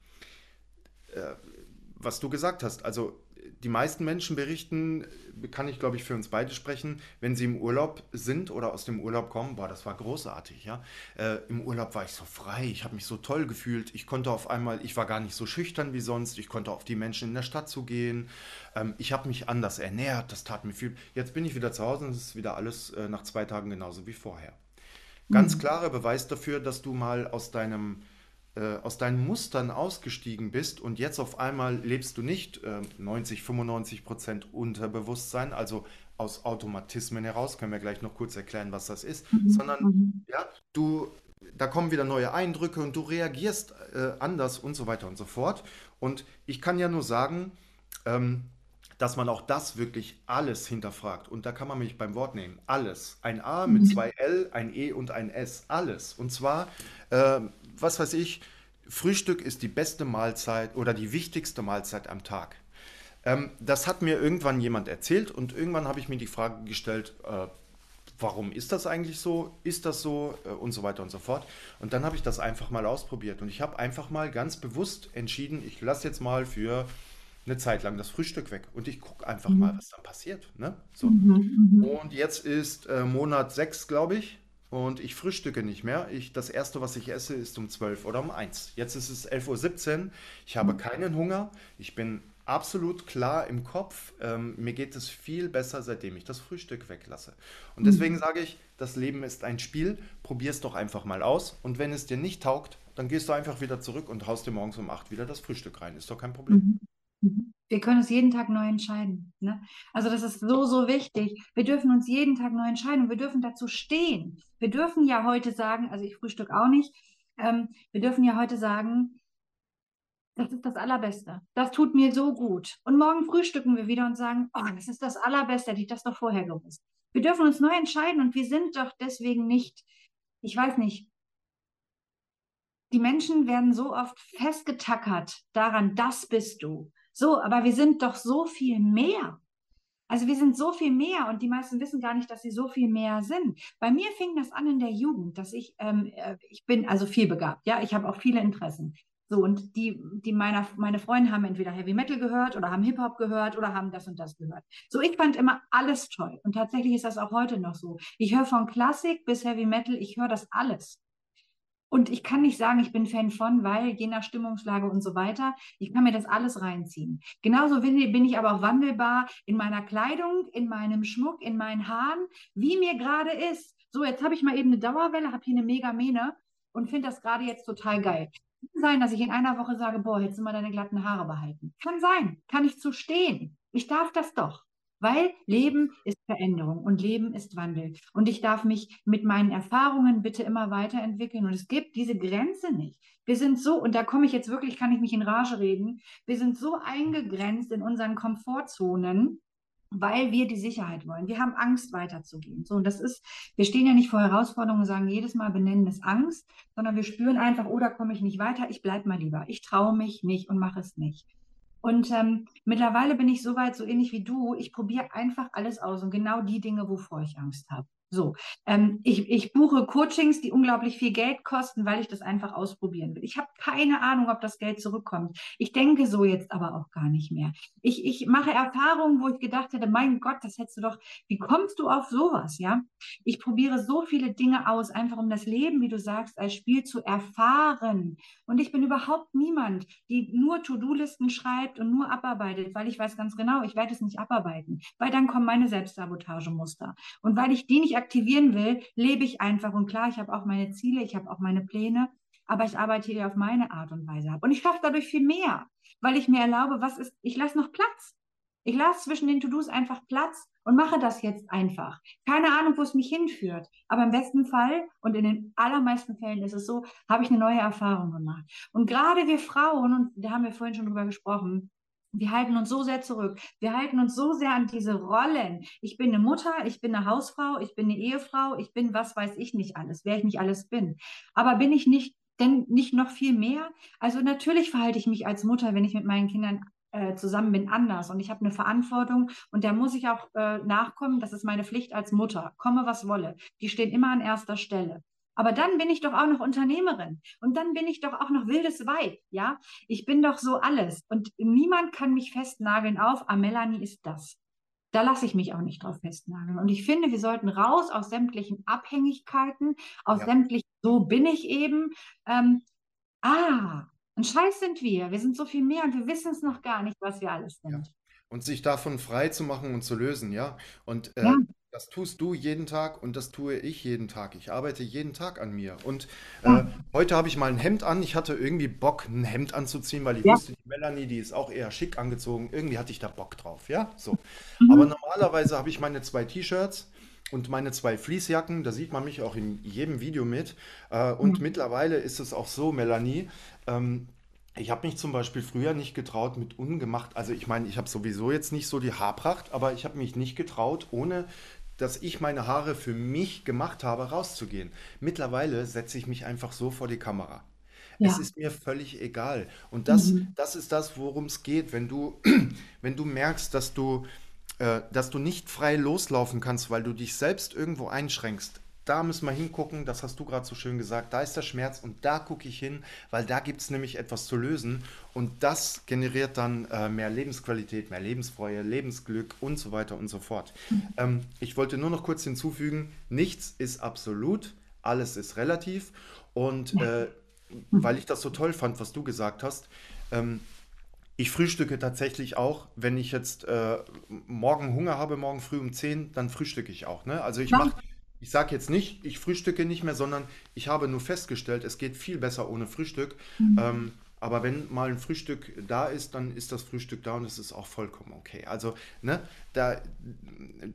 was du gesagt hast, also die meisten Menschen berichten, kann ich glaube ich für uns beide sprechen, wenn sie im Urlaub sind oder aus dem Urlaub kommen, boah, das war großartig, ja. Äh, im Urlaub war ich so frei, ich habe mich so toll gefühlt, ich konnte auf einmal, ich war gar nicht so schüchtern wie sonst, ich konnte auf die Menschen in der Stadt zugehen, ähm, ich habe mich anders ernährt, das tat mir viel. Jetzt bin ich wieder zu Hause und es ist wieder alles äh, nach zwei Tagen genauso wie vorher. Ganz Mhm. klarer Beweis dafür, dass du mal aus deinem äh, aus deinen Mustern ausgestiegen bist und jetzt auf einmal lebst du nicht äh, 90, 95 Prozent Unterbewusstsein, also aus Automatismen heraus, können wir gleich noch kurz erklären, was das ist, Mhm. sondern Mhm. ja, du, da kommen wieder neue Eindrücke und du reagierst äh, anders und so weiter und so fort. Und ich kann ja nur sagen, ähm, dass man auch das wirklich alles hinterfragt. Und da kann man mich beim Wort nehmen. Alles. Ein A mit Mhm. zwei L, ein E und ein S. Alles. Und zwar, äh, was weiß ich, Frühstück ist die beste Mahlzeit oder die wichtigste Mahlzeit am Tag. Ähm, das hat mir irgendwann jemand erzählt und irgendwann habe ich mir die Frage gestellt, äh, warum ist das eigentlich so? Ist das so? Äh, und so weiter und so fort. Und dann habe ich das einfach mal ausprobiert und ich habe einfach mal ganz bewusst entschieden, ich lasse jetzt mal für eine Zeit lang das Frühstück weg und ich gucke einfach mal, Mhm. was dann passiert. Ne? So. Mhm. Mhm. Und jetzt ist äh, Monat 6, glaube ich. Und ich frühstücke nicht mehr. Ich, das erste, was ich esse, ist um 12 oder um eins. Jetzt ist es 11.17 Uhr. Ich habe keinen Hunger. Ich bin absolut klar im Kopf. Ähm, mir geht es viel besser, seitdem ich das Frühstück weglasse. Und deswegen Mhm. sage ich, das Leben ist ein Spiel. Probier es doch einfach mal aus. Und wenn es dir nicht taugt, dann gehst du einfach wieder zurück und haust dir morgens um 8 wieder das Frühstück rein. Ist doch kein Problem. Mhm. Mhm. Wir können uns jeden Tag neu entscheiden. Ne? Also das ist so, so wichtig. Wir dürfen uns jeden Tag neu entscheiden und wir dürfen dazu stehen. Wir dürfen ja heute sagen, also ich frühstück auch nicht, ähm, wir dürfen ja heute sagen, das ist das Allerbeste. Das tut mir so gut. Und morgen frühstücken wir wieder und sagen, oh, das ist das Allerbeste, hätte ich das doch vorher gewusst. Wir dürfen uns neu entscheiden und wir sind doch deswegen nicht, ich weiß nicht, die Menschen werden so oft festgetackert daran, das bist du. So, aber wir sind doch so viel mehr. Also wir sind so viel mehr und die meisten wissen gar nicht, dass sie so viel mehr sind. Bei mir fing das an in der Jugend, dass ich, ähm, äh, ich bin also vielbegabt, ja, ich habe auch viele Interessen. So, und die, die meiner, meine Freunde haben entweder Heavy Metal gehört oder haben Hip-Hop gehört oder haben das und das gehört. So, ich fand immer alles toll. Und tatsächlich ist das auch heute noch so. Ich höre von Klassik bis Heavy Metal, ich höre das alles. Und ich kann nicht sagen, ich bin Fan von, weil je nach Stimmungslage und so weiter, ich kann mir das alles reinziehen. Genauso bin, ich aber auch wandelbar in meiner Kleidung, in meinem Schmuck, in meinen Haaren, wie mir gerade ist. So, jetzt habe ich mal eben eine Dauerwelle, habe hier eine Megamähne und finde das gerade jetzt total geil. Kann sein, dass ich in einer Woche sage, boah, hättest du mal deine glatten Haare behalten. Kann sein, kann ich zu stehen. Ich darf das doch. Weil Leben ist Veränderung und Leben ist Wandel. Und ich darf mich mit meinen Erfahrungen bitte immer weiterentwickeln. Und es gibt diese Grenze nicht. Wir sind so, und da komme ich jetzt wirklich, kann ich mich in Rage reden, wir sind so eingegrenzt in unseren Komfortzonen, weil wir die Sicherheit wollen. Wir haben Angst, weiterzugehen. So, und das ist, wir stehen ja nicht vor Herausforderungen und sagen jedes Mal benennen es Angst, sondern wir spüren einfach, oh, da komme ich nicht weiter, ich bleibe mal lieber. Ich traue mich nicht und mache es nicht. Und ähm, mittlerweile bin ich so weit, so ähnlich wie du. Ich probiere einfach alles aus und genau die Dinge, wovor ich Angst habe. So, ähm, ich, ich buche Coachings, die unglaublich viel Geld kosten, weil ich das einfach ausprobieren will. Ich habe keine Ahnung, ob das Geld zurückkommt. Ich denke so jetzt aber auch gar nicht mehr. Ich, ich mache Erfahrungen, wo ich gedacht hätte, mein Gott, das hättest du doch, wie kommst du auf sowas, ja? Ich probiere so viele Dinge aus, einfach um das Leben, wie du sagst, als Spiel zu erfahren. Und ich bin überhaupt niemand, die nur To-Do-Listen schreibt und nur abarbeitet, weil ich weiß ganz genau, ich werde es nicht abarbeiten, weil dann kommen meine Selbstsabotagemuster. Und weil ich die nicht aktivieren will, lebe ich einfach. Und klar, ich habe auch meine Ziele, ich habe auch meine Pläne, aber ich arbeite hier auf meine Art und Weise ab. Und ich schaffe dadurch viel mehr, weil ich mir erlaube, was ist, ich lasse noch Platz. Ich lasse zwischen den To-Dos einfach Platz und mache das jetzt einfach. Keine Ahnung, wo es mich hinführt. Aber im besten Fall und in den allermeisten Fällen ist es so, habe ich eine neue Erfahrung gemacht. Und gerade wir Frauen, und da haben wir vorhin schon drüber gesprochen, wir halten uns so sehr zurück. Wir halten uns so sehr an diese Rollen. Ich bin eine Mutter, ich bin eine Hausfrau, ich bin eine Ehefrau, ich bin was weiß ich nicht alles, wer ich nicht alles bin. Aber bin ich nicht denn nicht noch viel mehr? Also natürlich verhalte ich mich als Mutter, wenn ich mit meinen Kindern äh, zusammen bin, anders. Und ich habe eine Verantwortung und der muss ich auch äh, nachkommen. Das ist meine Pflicht als Mutter. Komme, was wolle. Die stehen immer an erster Stelle. Aber dann bin ich doch auch noch Unternehmerin und dann bin ich doch auch noch wildes Weib, ja? Ich bin doch so alles und niemand kann mich festnageln auf, ah, Melanie ist das. Da lasse ich mich auch nicht drauf festnageln. Und ich finde, wir sollten raus aus sämtlichen Abhängigkeiten, aus Ja. sämtlichen, so bin ich eben. Ähm, ah, ein Scheiß sind wir. Wir sind so viel mehr und wir wissen es noch gar nicht, was wir alles Ja. sind. Und sich davon frei zu machen und zu lösen, ja. Und Ja, äh, das tust du jeden Tag und das tue ich jeden Tag. Ich arbeite jeden Tag an mir. Und äh, heute habe ich mal ein Hemd an. Ich hatte irgendwie Bock, ein Hemd anzuziehen, weil ich ja. wusste, die Melanie, die ist auch eher schick angezogen. Irgendwie hatte ich da Bock drauf, ja. So. Aber Mhm. normalerweise habe ich meine zwei T-Shirts und meine zwei Fleecejacken. Da sieht man mich auch in jedem Video mit. Äh, und Ja. mittlerweile ist es auch so, Melanie. Ähm, ich habe mich zum Beispiel früher nicht getraut mit ungemacht, also ich meine, ich habe sowieso jetzt nicht so die Haarpracht, aber ich habe mich nicht getraut, ohne dass ich meine Haare für mich gemacht habe, rauszugehen. Mittlerweile setze ich mich einfach so vor die Kamera. Es Ja. ist mir völlig egal. Und das, Mhm. das ist das, worum es geht, wenn du, wenn du merkst, dass du, äh, dass du nicht frei loslaufen kannst, weil du dich selbst irgendwo einschränkst. Da müssen wir hingucken, das hast du gerade so schön gesagt, da ist der Schmerz und da gucke ich hin, weil da gibt es nämlich etwas zu lösen und das generiert dann äh, mehr Lebensqualität, mehr Lebensfreude, Lebensglück und so weiter und so fort. Ähm, ich wollte nur noch kurz hinzufügen, nichts ist absolut, alles ist relativ und äh, weil ich das so toll fand, was du gesagt hast, ähm, ich frühstücke tatsächlich auch, wenn ich jetzt äh, morgen Hunger habe, morgen früh um 10, dann frühstücke ich auch. Ne? Also ich mache, ich sage jetzt nicht, ich frühstücke nicht mehr, sondern ich habe nur festgestellt, es geht viel besser ohne Frühstück. Mhm. Ähm, aber wenn mal ein Frühstück da ist, dann ist das Frühstück da und es ist auch vollkommen okay. Also, ne, da,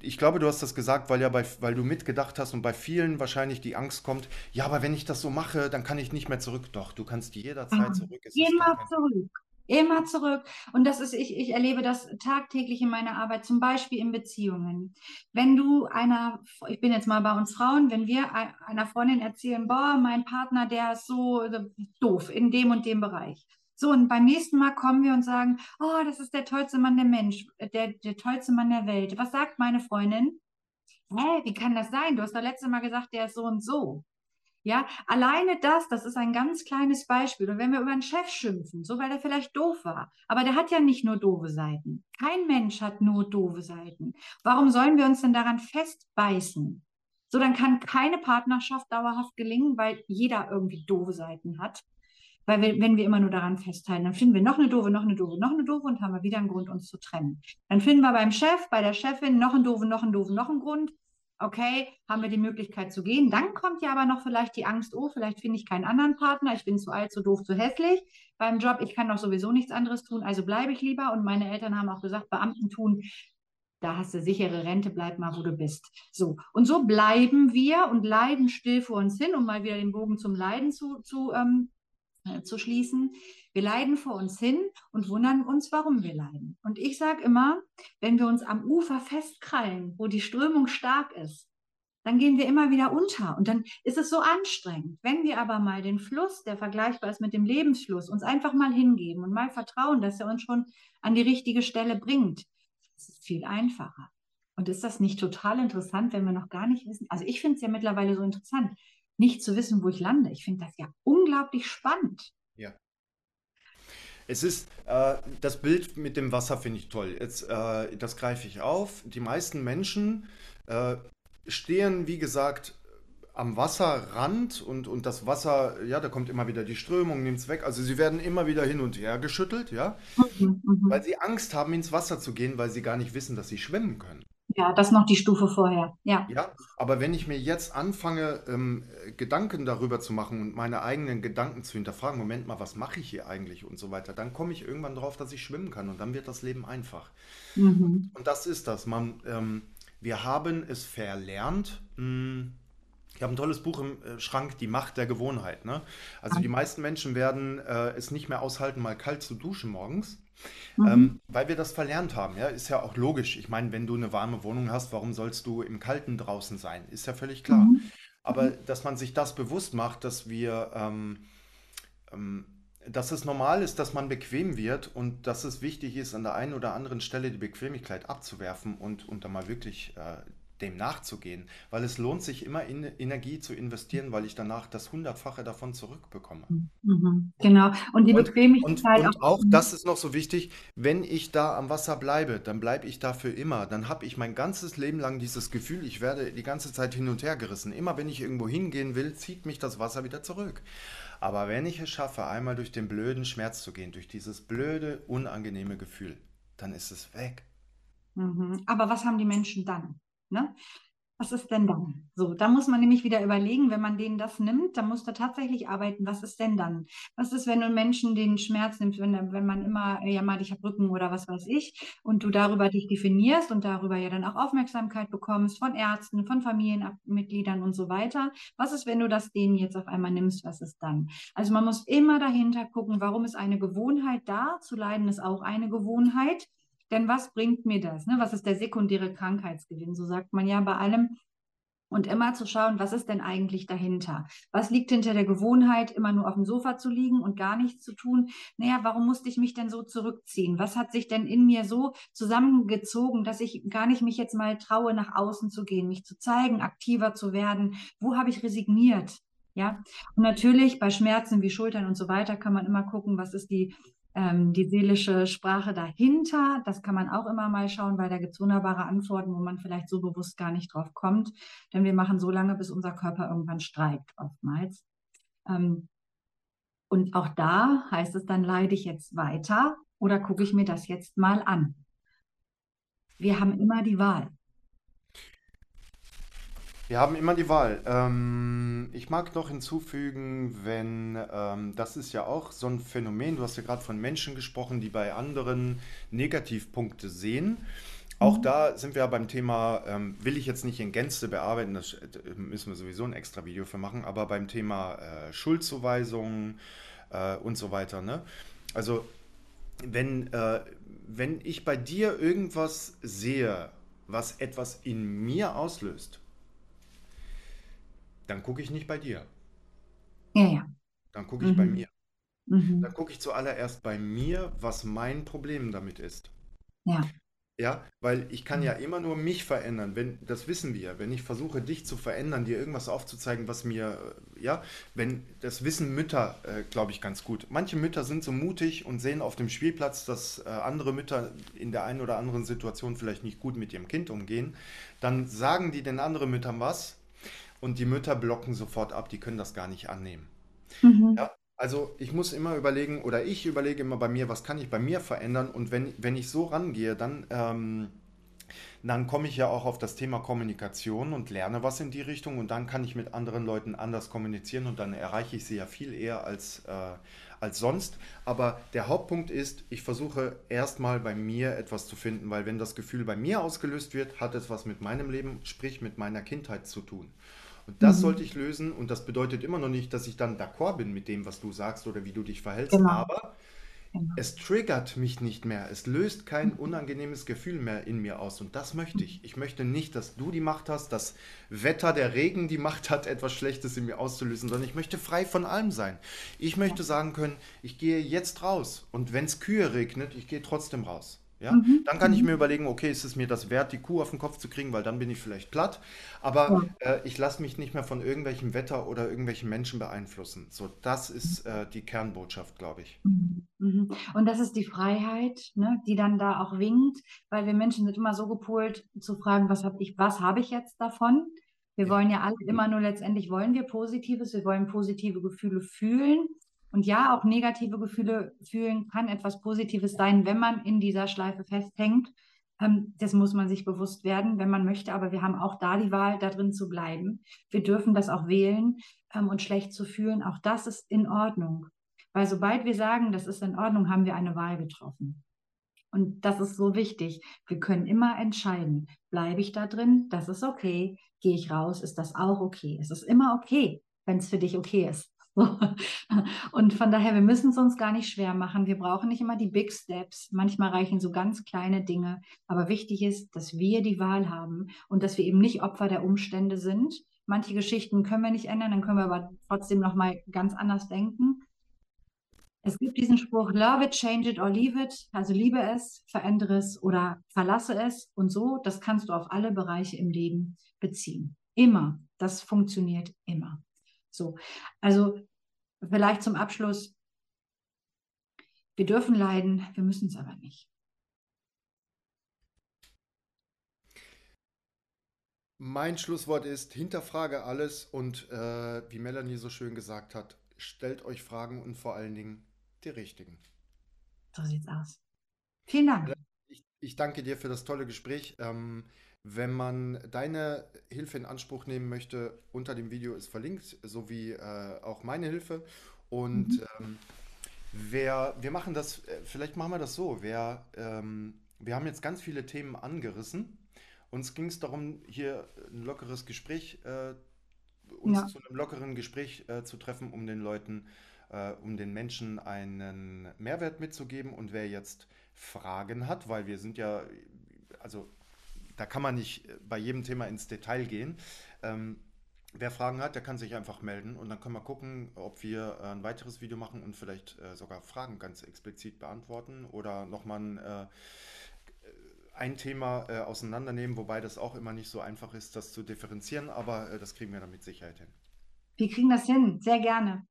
ich glaube, du hast das gesagt, weil ja bei, weil du mitgedacht hast und bei vielen wahrscheinlich die Angst kommt, ja, aber wenn ich das so mache, dann kann ich nicht mehr zurück. Doch, du kannst jederzeit Ah, zurück. Es Immer zurück. Immer zurück. Und das ist, ich, ich erlebe das tagtäglich in meiner Arbeit, zum Beispiel in Beziehungen. Wenn du einer, ich bin jetzt mal bei uns Frauen, wenn wir ei- einer Freundin erzählen, boah, mein Partner, der ist so doof in dem und dem Bereich. So, und beim nächsten Mal kommen wir und sagen, oh, das ist der tollste Mann der Mensch, äh, der, der tollste Mann der Welt. Was sagt meine Freundin? Hä, wie kann das sein? Du hast doch letztes Mal gesagt, der ist so und so. Ja, alleine das, das ist ein ganz kleines Beispiel. Und wenn wir über einen Chef schimpfen, so weil er vielleicht doof war, aber der hat ja nicht nur doofe Seiten. Kein Mensch hat nur doofe Seiten. Warum sollen wir uns denn daran festbeißen? So, dann kann keine Partnerschaft dauerhaft gelingen, weil jeder irgendwie doofe Seiten hat. Weil wir, wenn wir immer nur daran festhalten, dann finden wir noch eine doofe, noch eine doofe, noch eine doofe und haben wir wieder einen Grund, uns zu trennen. Dann finden wir beim Chef, bei der Chefin noch einen doofen, noch einen doofen, noch einen Grund okay, haben wir die Möglichkeit zu gehen. Dann kommt ja aber noch vielleicht die Angst, oh, vielleicht finde ich keinen anderen Partner, ich bin zu alt, zu doof, zu hässlich. Beim Job, ich kann doch sowieso nichts anderes tun, also bleibe ich lieber. Und meine Eltern haben auch gesagt, Beamten tun, da hast du sichere Rente, bleib mal, wo du bist. So. Und so bleiben wir und leiden still vor uns hin, um mal wieder den Bogen zum Leiden zu, zu, ähm, äh, zu schließen. Wir leiden vor uns hin und wundern uns, warum wir leiden. Und ich sage immer, wenn wir uns am Ufer festkrallen, wo die Strömung stark ist, dann gehen wir immer wieder unter und dann ist es so anstrengend. Wenn wir aber mal den Fluss, der vergleichbar ist mit dem Lebensfluss, uns einfach mal hingeben und mal vertrauen, dass er uns schon an die richtige Stelle bringt, ist viel einfacher. Und ist das nicht total interessant, wenn wir noch gar nicht wissen? Also ich finde es ja mittlerweile so interessant, nicht zu wissen, wo ich lande. Ich finde das ja unglaublich spannend. Es ist, äh, das Bild mit dem Wasser finde ich toll. Jetzt, äh, das greife ich auf. Die meisten Menschen äh, stehen, wie gesagt, am Wasserrand und, und das Wasser, ja, da kommt immer wieder die Strömung, nimmt es weg. Also sie werden immer wieder hin und her geschüttelt, ja, Mhm, weil mhm. sie Angst haben, ins Wasser zu gehen, weil sie gar nicht wissen, dass sie schwimmen können. Ja, das noch die Stufe vorher. Ja. Ja, aber wenn ich mir jetzt anfange, ähm, äh, Gedanken darüber zu machen und meine eigenen Gedanken zu hinterfragen, Moment mal, was mache ich hier eigentlich und so weiter, dann komme ich irgendwann drauf, dass ich schwimmen kann und dann wird das Leben einfach. Mhm. Und das ist das. Man, ähm, wir haben es verlernt. mh, Ich habe ein tolles Buch im äh, Schrank, Die Macht der Gewohnheit. Ne? Also die meisten Menschen werden äh, es nicht mehr aushalten, mal kalt zu duschen morgens. Mhm. Ähm, weil wir das verlernt haben, ja, ist ja auch logisch. Ich meine, wenn du eine warme Wohnung hast, warum sollst du im Kalten draußen sein? Ist ja völlig klar. Mhm. Aber dass man sich das bewusst macht, dass wir, ähm, ähm, dass es normal ist, dass man bequem wird und dass es wichtig ist, an der einen oder anderen Stelle die Bequemlichkeit abzuwerfen und, und dann mal wirklich äh, dem nachzugehen, weil es lohnt sich immer in Energie zu investieren, weil ich danach das Hundertfache davon zurückbekomme. Mhm. Genau. Und die Und, und, Bequemlichkeit auch. und auch, Mhm. das ist noch so wichtig, wenn ich da am Wasser bleibe, dann bleibe ich da für immer. Dann habe ich mein ganzes Leben lang dieses Gefühl, ich werde die ganze Zeit hin und her gerissen. Immer wenn ich irgendwo hingehen will, zieht mich das Wasser wieder zurück. Aber wenn ich es schaffe, einmal durch den blöden Schmerz zu gehen, durch dieses blöde, unangenehme Gefühl, dann ist es weg. Mhm. Aber was haben die Menschen dann? Ne? Was ist denn dann? So, da muss man nämlich wieder überlegen, wenn man denen das nimmt, dann muss da tatsächlich arbeiten, was ist denn dann? Was ist, wenn du Menschen den Schmerz nimmst, wenn, wenn man immer, ja mal, ich habe Rücken oder was weiß ich, und du darüber dich definierst und darüber ja dann auch Aufmerksamkeit bekommst von Ärzten, von Familienmitgliedern und so weiter. Was ist, wenn du das denen jetzt auf einmal nimmst? Was ist dann? Also man muss immer dahinter gucken, warum ist eine Gewohnheit da? Zu leiden ist auch eine Gewohnheit. Denn was bringt mir das? Ne? Was ist der sekundäre Krankheitsgewinn? So sagt man ja bei allem. Und immer zu schauen, was ist denn eigentlich dahinter? Was liegt hinter der Gewohnheit, immer nur auf dem Sofa zu liegen und gar nichts zu tun? Naja, warum musste ich mich denn so zurückziehen? Was hat sich denn in mir so zusammengezogen, dass ich gar nicht mich jetzt mal traue, nach außen zu gehen, mich zu zeigen, aktiver zu werden? Wo habe ich resigniert? Ja, und natürlich bei Schmerzen wie Schultern und so weiter kann man immer gucken, was ist die ähm, die seelische Sprache dahinter. Das kann man auch immer mal schauen, weil da gibt es wunderbare Antworten, wo man vielleicht so bewusst gar nicht drauf kommt. Denn wir machen so lange, bis unser Körper irgendwann streikt, oftmals. Ähm, und auch da heißt es dann, leide ich jetzt weiter oder gucke ich mir das jetzt mal an? Wir haben immer die Wahl. Wir haben immer die Wahl. Ähm, ich mag noch hinzufügen, wenn, ähm, das ist ja auch so ein Phänomen, du hast ja gerade von Menschen gesprochen, die bei anderen Negativpunkte sehen. Auch Mhm. da sind wir ja beim Thema, ähm, will ich jetzt nicht in Gänze bearbeiten, das äh, müssen wir sowieso ein extra Video für machen, aber beim Thema äh, Schuldzuweisungen äh, und so weiter, ne? Also, wenn, äh, wenn ich bei dir irgendwas sehe, was etwas in mir auslöst, dann gucke ich nicht bei dir, Ja, ja. dann gucke ich bei Mhm. mir. Dann Mhm. gucke ich zuallererst bei mir, was mein Problem damit ist. Ja. Ja, weil ich kann ja Mhm. immer nur mich verändern, wenn, das wissen wir, wenn ich versuche, dich zu verändern, dir irgendwas aufzuzeigen, was mir, äh, ja, wenn, das wissen Mütter, äh, glaube ich, ganz gut. Manche Mütter sind so mutig und sehen auf dem Spielplatz, dass äh, andere Mütter in der einen oder anderen Situation vielleicht nicht gut mit ihrem Kind umgehen. Dann sagen die den anderen Müttern was und die Mütter blocken sofort ab, die können das gar nicht annehmen. Mhm. Ja, also ich muss immer überlegen, oder ich überlege immer bei mir, was kann ich bei mir verändern? Und wenn, wenn ich so rangehe, dann, ähm, dann komme ich ja auch auf das Thema Kommunikation und lerne was in die Richtung und dann kann ich mit anderen Leuten anders kommunizieren und dann erreiche ich sie ja viel eher als, äh, als sonst. Aber der Hauptpunkt ist, ich versuche erstmal bei mir etwas zu finden, weil wenn das Gefühl bei mir ausgelöst wird, hat es was mit meinem Leben, sprich mit meiner Kindheit zu tun. Und das sollte Mhm. ich lösen und das bedeutet immer noch nicht, dass ich dann d'accord bin mit dem, was du sagst oder wie du dich verhältst, Genau. aber Genau. es triggert mich nicht mehr. Es löst kein unangenehmes Gefühl mehr in mir aus und das möchte ich. Ich möchte nicht, dass du die Macht hast, das Wetter, der Regen die Macht hat, etwas Schlechtes in mir auszulösen, sondern ich möchte frei von allem sein. Ich möchte sagen können, ich gehe jetzt raus und wenn es Kühe regnet, ich gehe trotzdem raus. Ja, Mhm. dann kann ich mir Mhm. überlegen, okay, ist es mir das wert, die Kuh auf den Kopf zu kriegen, weil dann bin ich vielleicht platt. Aber Ja. äh, ich lasse mich nicht mehr von irgendwelchem Wetter oder irgendwelchen Menschen beeinflussen. So, das ist äh, die Kernbotschaft, glaube ich. Mhm. Mhm. Und das ist die Freiheit, ne, die dann da auch winkt, weil wir Menschen sind immer so gepolt zu fragen, was habe ich, was habe ich jetzt davon? Wir Ja. wollen ja alle immer nur letztendlich wollen wir Positives, wir wollen positive Gefühle fühlen. Und ja, auch negative Gefühle fühlen kann etwas Positives sein, wenn man in dieser Schleife festhängt. Ähm, das muss man sich bewusst werden, wenn man möchte. Aber wir haben auch da die Wahl, da drin zu bleiben. Wir dürfen das auch wählen, ähm, und schlecht zu fühlen. Auch das ist in Ordnung. Weil sobald wir sagen, das ist in Ordnung, haben wir eine Wahl getroffen. Und das ist so wichtig. Wir können immer entscheiden, bleibe ich da drin, das ist okay, gehe ich raus, ist das auch okay. Es ist immer okay, wenn es für dich okay ist. So. Und von daher, wir müssen es uns gar nicht schwer machen. Wir brauchen nicht immer die Big Steps. Manchmal reichen so ganz kleine Dinge. Aber wichtig ist, dass wir die Wahl haben und dass wir eben nicht Opfer der Umstände sind. Manche Geschichten können wir nicht ändern, dann können wir aber trotzdem noch mal ganz anders denken. Es gibt diesen Spruch, love it, change it or leave it. Also liebe es, verändere es oder verlasse es. Und so, das kannst du auf alle Bereiche im Leben beziehen. Immer. Das funktioniert immer. So. Also vielleicht zum Abschluss. Wir dürfen leiden, wir müssen es aber nicht. Mein Schlusswort ist, hinterfrage alles und äh, wie Melanie so schön gesagt hat, stellt euch Fragen und vor allen Dingen die richtigen. So sieht's aus. Vielen Dank. Ich, ich danke dir für das tolle Gespräch. Ähm, wenn man deine Hilfe in Anspruch nehmen möchte, unter dem Video ist verlinkt, sowie äh, auch meine Hilfe. Und Mhm. ähm, wer, wir machen das, äh, vielleicht machen wir das so. Wer, ähm, wir haben jetzt ganz viele Themen angerissen. Uns ging es darum, hier ein lockeres Gespräch, äh, uns Ja. zu einem lockeren Gespräch äh, zu treffen, um den Leuten, äh, um den Menschen einen Mehrwert mitzugeben. Und wer jetzt Fragen hat, weil wir sind ja, also da kann man nicht äh, bei jedem Thema ins Detail gehen. Ähm, wer Fragen hat, der kann sich einfach melden und dann können wir gucken, ob wir äh, ein weiteres Video machen und vielleicht äh, sogar Fragen ganz explizit beantworten oder nochmal ein, äh, ein Thema äh, auseinandernehmen, wobei das auch immer nicht so einfach ist, das zu differenzieren, aber äh, das kriegen wir dann mit Sicherheit hin. Wir kriegen das hin, sehr gerne.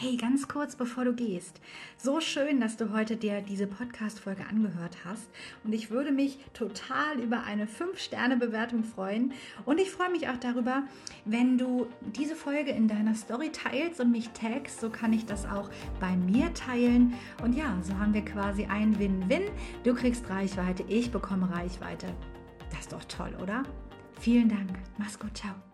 Hey, ganz kurz bevor du gehst. So schön, dass du heute dir diese Podcast-Folge angehört hast. Und ich würde mich total über eine 5-Sterne-Bewertung freuen. Und ich freue mich auch darüber, wenn du diese Folge in deiner Story teilst und mich tagst. So kann ich das auch bei mir teilen. Und ja, so haben wir quasi ein Win-Win. Du kriegst Reichweite, ich bekomme Reichweite. Das ist doch toll, oder? Vielen Dank. Mach's gut. Ciao.